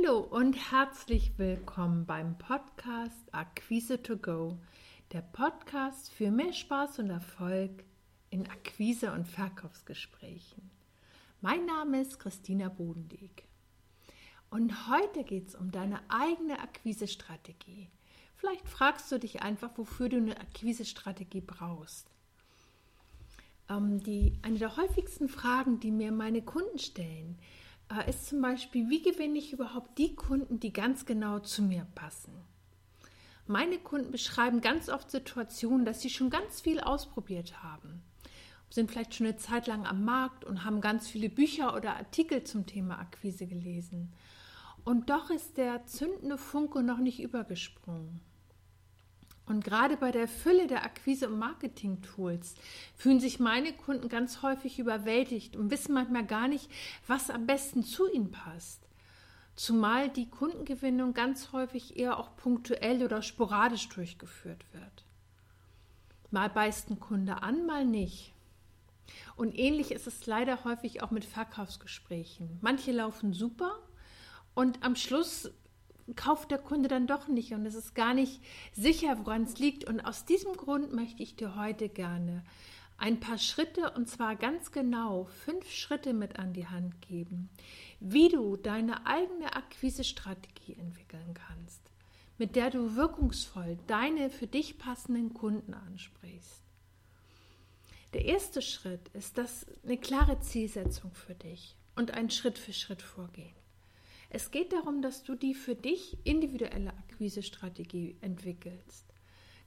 Hallo und herzlich willkommen beim Podcast Akquise to Go, der Podcast für mehr Spaß und Erfolg in Akquise- und Verkaufsgesprächen. Mein Name ist Christina Bodendieck und heute geht es um deine eigene Akquisestrategie. Vielleicht fragst du dich einfach, wofür du eine Akquisestrategie brauchst. Ähm, die, eine der häufigsten Fragen, die mir meine Kunden stellen, ist zum Beispiel, wie gewinne ich überhaupt die Kunden, die ganz genau zu mir passen? Meine Kunden beschreiben ganz oft Situationen, dass sie schon ganz viel ausprobiert haben, sind vielleicht schon eine Zeit lang am Markt und haben ganz viele Bücher oder Artikel zum Thema Akquise gelesen. Und doch ist der zündende Funke noch nicht übergesprungen. Und gerade bei der Fülle der Akquise- und Marketing-Tools fühlen sich meine Kunden ganz häufig überwältigt und wissen manchmal gar nicht, was am besten zu ihnen passt. Zumal die Kundengewinnung ganz häufig eher auch punktuell oder sporadisch durchgeführt wird. Mal beißt ein Kunde an, mal nicht. Und ähnlich ist es leider häufig auch mit Verkaufsgesprächen. Manche laufen super und am Schluss kauft der Kunde dann doch nicht und es ist gar nicht sicher, woran es liegt. Und aus diesem Grund möchte ich dir heute gerne ein paar Schritte und zwar ganz genau fünf Schritte mit an die Hand geben, wie du deine eigene Akquisestrategie entwickeln kannst, mit der du wirkungsvoll deine für dich passenden Kunden ansprichst. Der erste Schritt ist das eine klare Zielsetzung für dich und ein Schritt für Schritt vorgehen. Es geht darum, dass du die für dich individuelle Akquisestrategie entwickelst.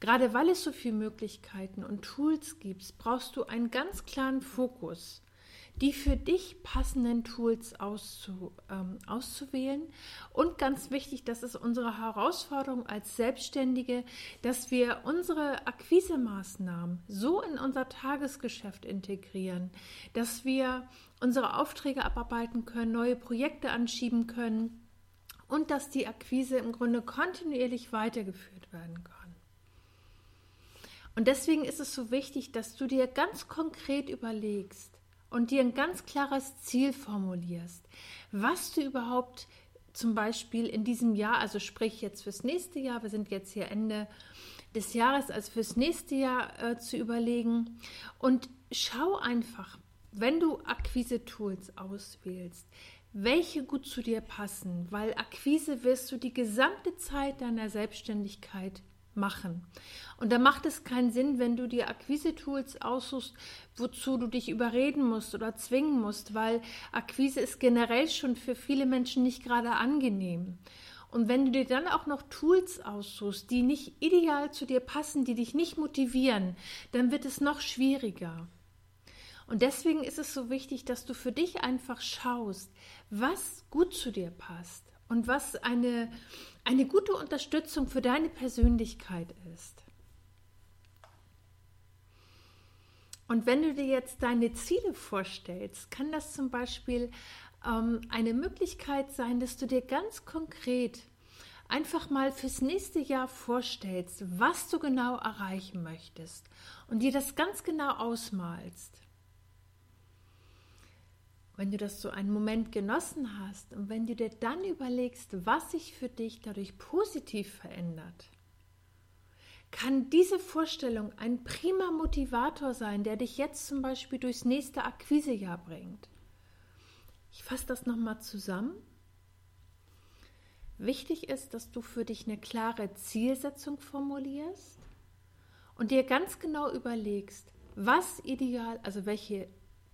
Gerade weil es so viele Möglichkeiten und Tools gibt, brauchst du einen ganz klaren Fokus die für dich passenden Tools auszu, ähm, auszuwählen. Und ganz wichtig, das ist unsere Herausforderung als Selbstständige, dass wir unsere Akquisemaßnahmen so in unser Tagesgeschäft integrieren, dass wir unsere Aufträge abarbeiten können, neue Projekte anschieben können und dass die Akquise im Grunde kontinuierlich weitergeführt werden kann. Und deswegen ist es so wichtig, dass du dir ganz konkret überlegst, und dir ein ganz klares Ziel formulierst, was du überhaupt zum Beispiel in diesem Jahr, also sprich jetzt fürs nächste Jahr, wir sind jetzt hier Ende des Jahres, also fürs nächste Jahr äh, zu überlegen und schau einfach, wenn du Akquise-Tools auswählst, welche gut zu dir passen, weil Akquise wirst du die gesamte Zeit deiner Selbstständigkeit machen. Und da macht es keinen Sinn, wenn du dir Akquise-Tools aussuchst, wozu du dich überreden musst oder zwingen musst, weil Akquise ist generell schon für viele Menschen nicht gerade angenehm. Und wenn du dir dann auch noch Tools aussuchst, die nicht ideal zu dir passen, die dich nicht motivieren, dann wird es noch schwieriger. Und deswegen ist es so wichtig, dass du für dich einfach schaust, was gut zu dir passt und was eine, eine gute Unterstützung für deine Persönlichkeit ist. Und wenn du dir jetzt deine Ziele vorstellst, kann das zum Beispiel ähm, eine Möglichkeit sein, dass du dir ganz konkret einfach mal fürs nächste Jahr vorstellst, was du genau erreichen möchtest und dir das ganz genau ausmalst wenn du das so einen Moment genossen hast und wenn du dir dann überlegst, was sich für dich dadurch positiv verändert, kann diese Vorstellung ein prima Motivator sein, der dich jetzt zum Beispiel durchs nächste Akquisejahr bringt. Ich fasse das nochmal zusammen. Wichtig ist, dass du für dich eine klare Zielsetzung formulierst und dir ganz genau überlegst, was ideal, also welche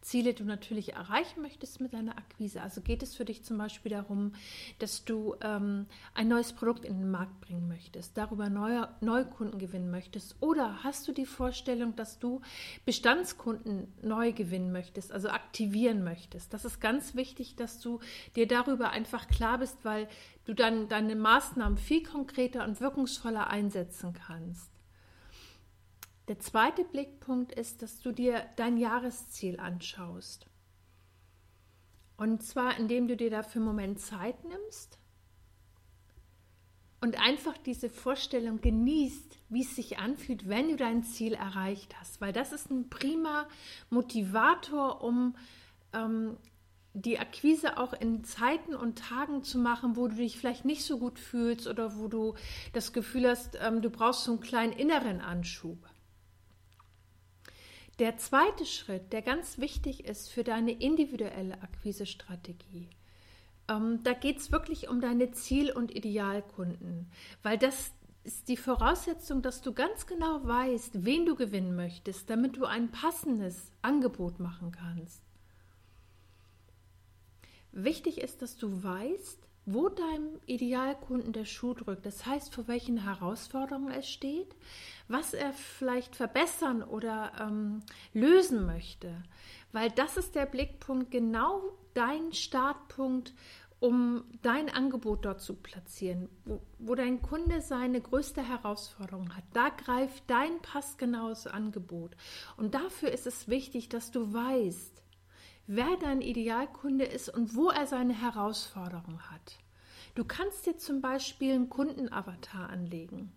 Ziele du natürlich erreichen möchtest mit deiner Akquise. Also geht es für dich zum Beispiel darum, dass du ähm, ein neues Produkt in den Markt bringen möchtest, darüber neue, neue Kunden gewinnen möchtest oder hast du die Vorstellung, dass du Bestandskunden neu gewinnen möchtest, also aktivieren möchtest. Das ist ganz wichtig, dass du dir darüber einfach klar bist, weil du dann deine Maßnahmen viel konkreter und wirkungsvoller einsetzen kannst. Der zweite Blickpunkt ist, dass du dir dein Jahresziel anschaust. Und zwar, indem du dir dafür einen Moment Zeit nimmst und einfach diese Vorstellung genießt, wie es sich anfühlt, wenn du dein Ziel erreicht hast. Weil das ist ein prima Motivator, um ähm, die Akquise auch in Zeiten und Tagen zu machen, wo du dich vielleicht nicht so gut fühlst oder wo du das Gefühl hast, ähm, du brauchst so einen kleinen inneren Anschub. Der zweite Schritt, der ganz wichtig ist für deine individuelle Akquisestrategie, ähm, da geht es wirklich um deine Ziel- und Idealkunden, weil das ist die Voraussetzung, dass du ganz genau weißt, wen du gewinnen möchtest, damit du ein passendes Angebot machen kannst. Wichtig ist, dass du weißt, wo deinem Idealkunden der Schuh drückt. Das heißt, vor welchen Herausforderungen er steht, was er vielleicht verbessern oder ähm, lösen möchte. Weil das ist der Blickpunkt, genau dein Startpunkt, um dein Angebot dort zu platzieren, wo, wo dein Kunde seine größte Herausforderung hat. Da greift dein passgenaues Angebot. Und dafür ist es wichtig, dass du weißt, wer dein Idealkunde ist und wo er seine Herausforderung hat. Du kannst dir zum Beispiel einen Kundenavatar anlegen.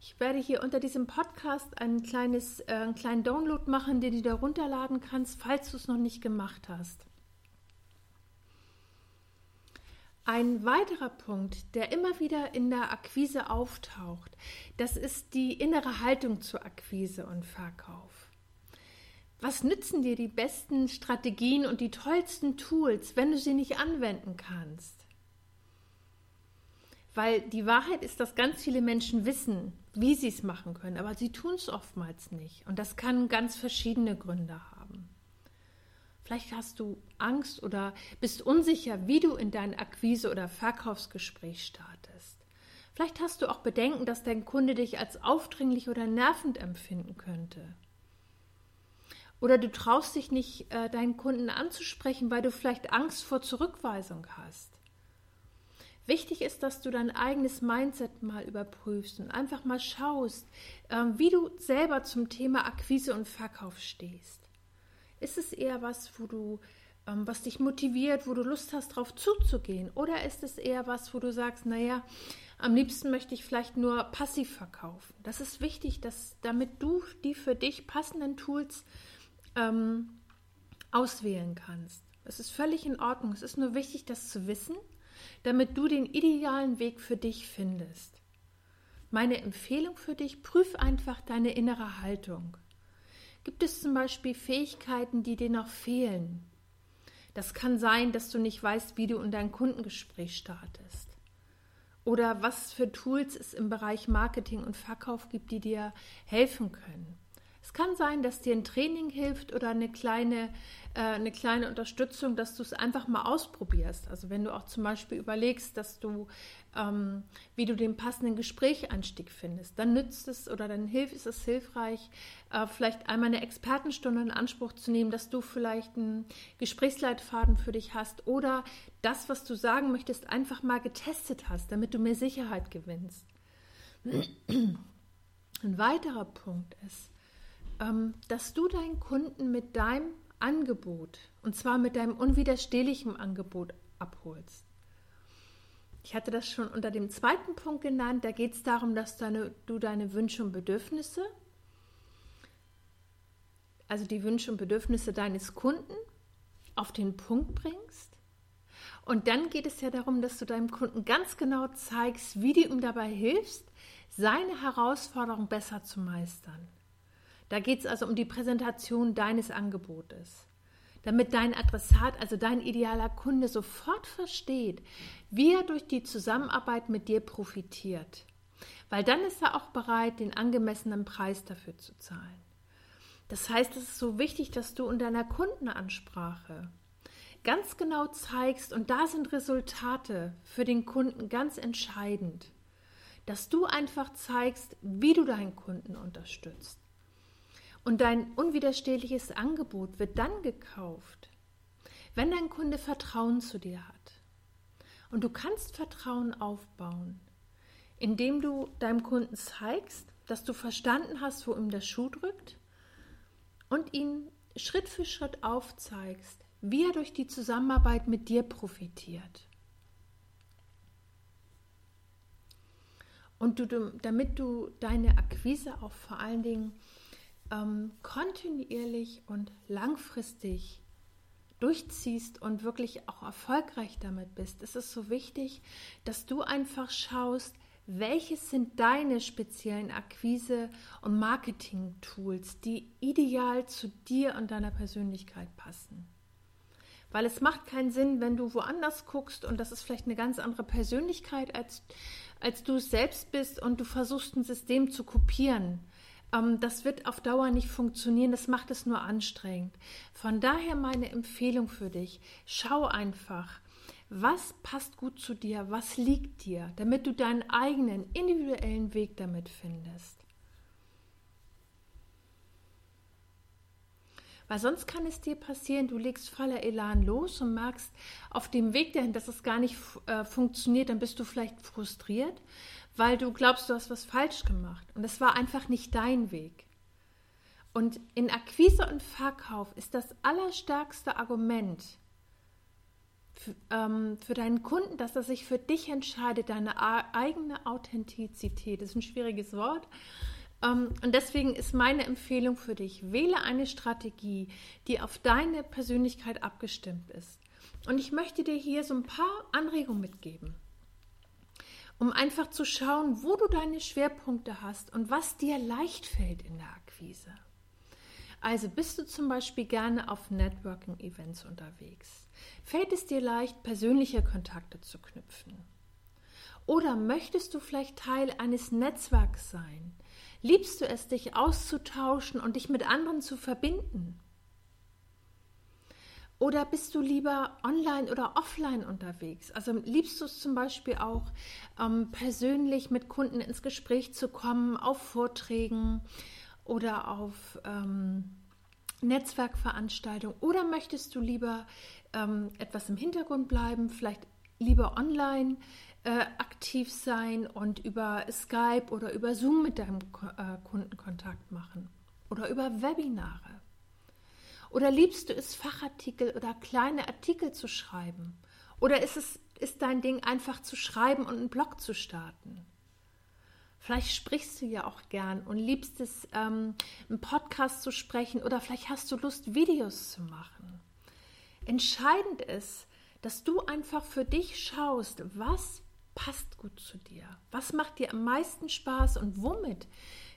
Ich werde hier unter diesem Podcast ein kleines, äh, einen kleinen Download machen, den du da runterladen kannst, falls du es noch nicht gemacht hast. Ein weiterer Punkt, der immer wieder in der Akquise auftaucht, das ist die innere Haltung zur Akquise und Verkauf. Was nützen dir die besten Strategien und die tollsten Tools, wenn du sie nicht anwenden kannst? Weil die Wahrheit ist, dass ganz viele Menschen wissen, wie sie es machen können, aber sie tun es oftmals nicht. Und das kann ganz verschiedene Gründe haben. Vielleicht hast du Angst oder bist unsicher, wie du in dein Akquise- oder Verkaufsgespräch startest. Vielleicht hast du auch Bedenken, dass dein Kunde dich als aufdringlich oder nervend empfinden könnte. Oder du traust dich nicht, äh, deinen Kunden anzusprechen, weil du vielleicht Angst vor Zurückweisung hast. Wichtig ist, dass du dein eigenes Mindset mal überprüfst und einfach mal schaust, ähm, wie du selber zum Thema Akquise und Verkauf stehst. Ist es eher was, wo du, ähm, was dich motiviert, wo du Lust hast, darauf zuzugehen? Oder ist es eher was, wo du sagst, naja, am liebsten möchte ich vielleicht nur passiv verkaufen? Das ist wichtig, dass damit du die für dich passenden Tools ähm, auswählen kannst. Es ist völlig in Ordnung. Es ist nur wichtig, das zu wissen, damit du den idealen Weg für dich findest. Meine Empfehlung für dich, prüf einfach deine innere Haltung. Gibt es zum Beispiel Fähigkeiten, die dir noch fehlen? Das kann sein, dass du nicht weißt, wie du in dein Kundengespräch startest. Oder was für Tools es im Bereich Marketing und Verkauf gibt, die dir helfen können. Es kann sein, dass dir ein Training hilft oder eine kleine, äh, eine kleine Unterstützung, dass du es einfach mal ausprobierst. Also wenn du auch zum Beispiel überlegst, dass du, ähm, wie du den passenden Gesprächsanstieg findest, dann nützt es oder dann hilft ist es hilfreich, äh, vielleicht einmal eine Expertenstunde in Anspruch zu nehmen, dass du vielleicht einen Gesprächsleitfaden für dich hast oder das, was du sagen möchtest, einfach mal getestet hast, damit du mehr Sicherheit gewinnst. Ein weiterer Punkt ist, dass du deinen Kunden mit deinem Angebot, und zwar mit deinem unwiderstehlichen Angebot abholst. Ich hatte das schon unter dem zweiten Punkt genannt. Da geht es darum, dass deine, du deine Wünsche und Bedürfnisse, also die Wünsche und Bedürfnisse deines Kunden, auf den Punkt bringst. Und dann geht es ja darum, dass du deinem Kunden ganz genau zeigst, wie du ihm dabei hilfst, seine Herausforderung besser zu meistern. Da geht es also um die Präsentation deines Angebotes, damit dein Adressat, also dein idealer Kunde, sofort versteht, wie er durch die Zusammenarbeit mit dir profitiert. Weil dann ist er auch bereit, den angemessenen Preis dafür zu zahlen. Das heißt, es ist so wichtig, dass du in deiner Kundenansprache ganz genau zeigst, und da sind Resultate für den Kunden ganz entscheidend, dass du einfach zeigst, wie du deinen Kunden unterstützt. Und dein unwiderstehliches Angebot wird dann gekauft, wenn dein Kunde Vertrauen zu dir hat. Und du kannst Vertrauen aufbauen, indem du deinem Kunden zeigst, dass du verstanden hast, wo ihm der Schuh drückt und ihn Schritt für Schritt aufzeigst, wie er durch die Zusammenarbeit mit dir profitiert. Und du, damit du deine Akquise auch vor allen Dingen ähm, kontinuierlich und langfristig durchziehst und wirklich auch erfolgreich damit bist, ist es so wichtig, dass du einfach schaust, welches sind deine speziellen Akquise- und Marketing-Tools, die ideal zu dir und deiner Persönlichkeit passen. Weil es macht keinen Sinn, wenn du woanders guckst und das ist vielleicht eine ganz andere Persönlichkeit, als, als du es selbst bist und du versuchst ein System zu kopieren. Ähm, das wird auf Dauer nicht funktionieren, das macht es nur anstrengend. Von daher meine Empfehlung für dich, schau einfach, was passt gut zu dir, was liegt dir, damit du deinen eigenen individuellen Weg damit findest. Weil sonst kann es dir passieren, du legst voller Elan los und merkst auf dem Weg dahin, dass es gar nicht äh, funktioniert, dann bist du vielleicht frustriert, weil du glaubst, du hast was falsch gemacht. Und es war einfach nicht dein Weg. Und in Akquise und Verkauf ist das allerstärkste Argument, für, ähm, für deinen Kunden, dass er sich für dich entscheidet, deine eigene Authentizität. Das ist ein schwieriges Wort. Ähm, und deswegen ist meine Empfehlung für dich, wähle eine Strategie, die auf deine Persönlichkeit abgestimmt ist. Und ich möchte dir hier so ein paar Anregungen mitgeben, um einfach zu schauen, wo du deine Schwerpunkte hast und was dir leicht fällt in der Akquise. Also bist du zum Beispiel gerne auf Networking-Events unterwegs? Fällt es dir leicht, persönliche Kontakte zu knüpfen? Oder möchtest du vielleicht Teil eines Netzwerks sein? Liebst du es, dich auszutauschen und dich mit anderen zu verbinden? Oder bist du lieber online oder offline unterwegs? Also liebst du es zum Beispiel auch, ähm, persönlich mit Kunden ins Gespräch zu kommen, auf Vorträgen oder auf ähm, Netzwerkveranstaltungen? Oder möchtest du lieber ähm, etwas im Hintergrund bleiben, vielleicht lieber online äh, aktiv sein und über Skype oder über Zoom mit deinem äh, Kunden Kontakt machen oder über Webinare. Oder liebst du es, Fachartikel oder kleine Artikel zu schreiben? Oder ist es ist dein Ding einfach zu schreiben und einen Blog zu starten? Vielleicht sprichst du ja auch gern und liebst es, ähm, einen Podcast zu sprechen oder vielleicht hast du Lust, Videos zu machen. Entscheidend ist, dass du einfach für dich schaust, was passt gut zu dir, was macht dir am meisten Spaß und womit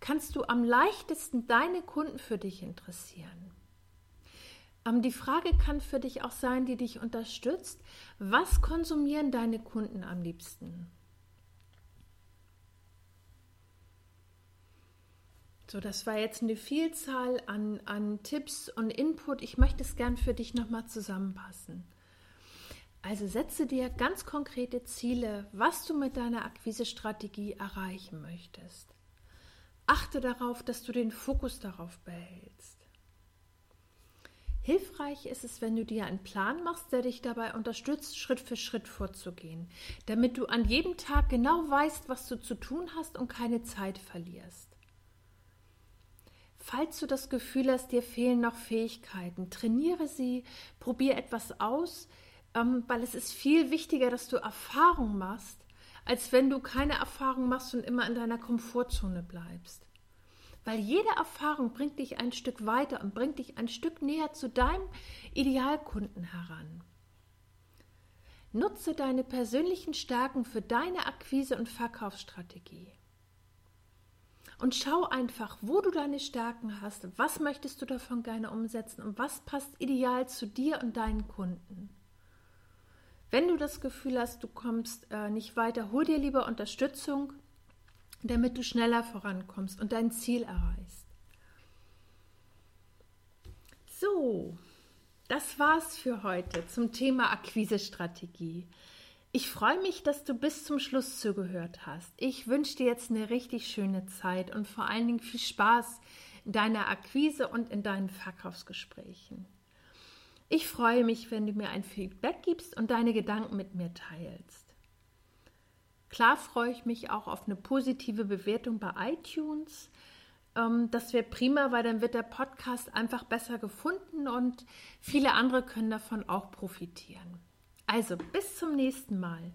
kannst du am leichtesten deine Kunden für dich interessieren. Ähm, die Frage kann für dich auch sein, die dich unterstützt, was konsumieren deine Kunden am liebsten? So, das war jetzt eine Vielzahl an, an Tipps und Input. Ich möchte es gern für dich nochmal zusammenpassen. Also setze dir ganz konkrete Ziele, was du mit deiner Akquisestrategie erreichen möchtest. Achte darauf, dass du den Fokus darauf behältst. Hilfreich ist es, wenn du dir einen Plan machst, der dich dabei unterstützt, Schritt für Schritt vorzugehen, damit du an jedem Tag genau weißt, was du zu tun hast und keine Zeit verlierst. Falls du das Gefühl hast, dir fehlen noch Fähigkeiten, trainiere sie, probiere etwas aus, ähm, weil es ist viel wichtiger, dass du Erfahrung machst, als wenn du keine Erfahrung machst und immer in deiner Komfortzone bleibst. Weil jede Erfahrung bringt dich ein Stück weiter und bringt dich ein Stück näher zu deinem Idealkunden heran. Nutze deine persönlichen Stärken für deine Akquise- und Verkaufsstrategie. Und schau einfach, wo du deine Stärken hast, was möchtest du davon gerne umsetzen und was passt ideal zu dir und deinen Kunden. Wenn du das Gefühl hast, du kommst äh, nicht weiter, hol dir lieber Unterstützung, damit du schneller vorankommst und dein Ziel erreichst. So, das war's für heute zum Thema Akquisestrategie. Ich freue mich, dass du bis zum Schluss zugehört hast. Ich wünsche dir jetzt eine richtig schöne Zeit und vor allen Dingen viel Spaß in deiner Akquise und in deinen Verkaufsgesprächen. Ich freue mich, wenn du mir ein Feedback gibst und deine Gedanken mit mir teilst. Klar freue ich mich auch auf eine positive Bewertung bei iTunes. Ähm, das wäre prima, weil dann wird der Podcast einfach besser gefunden und viele andere können davon auch profitieren. Also bis zum nächsten Mal.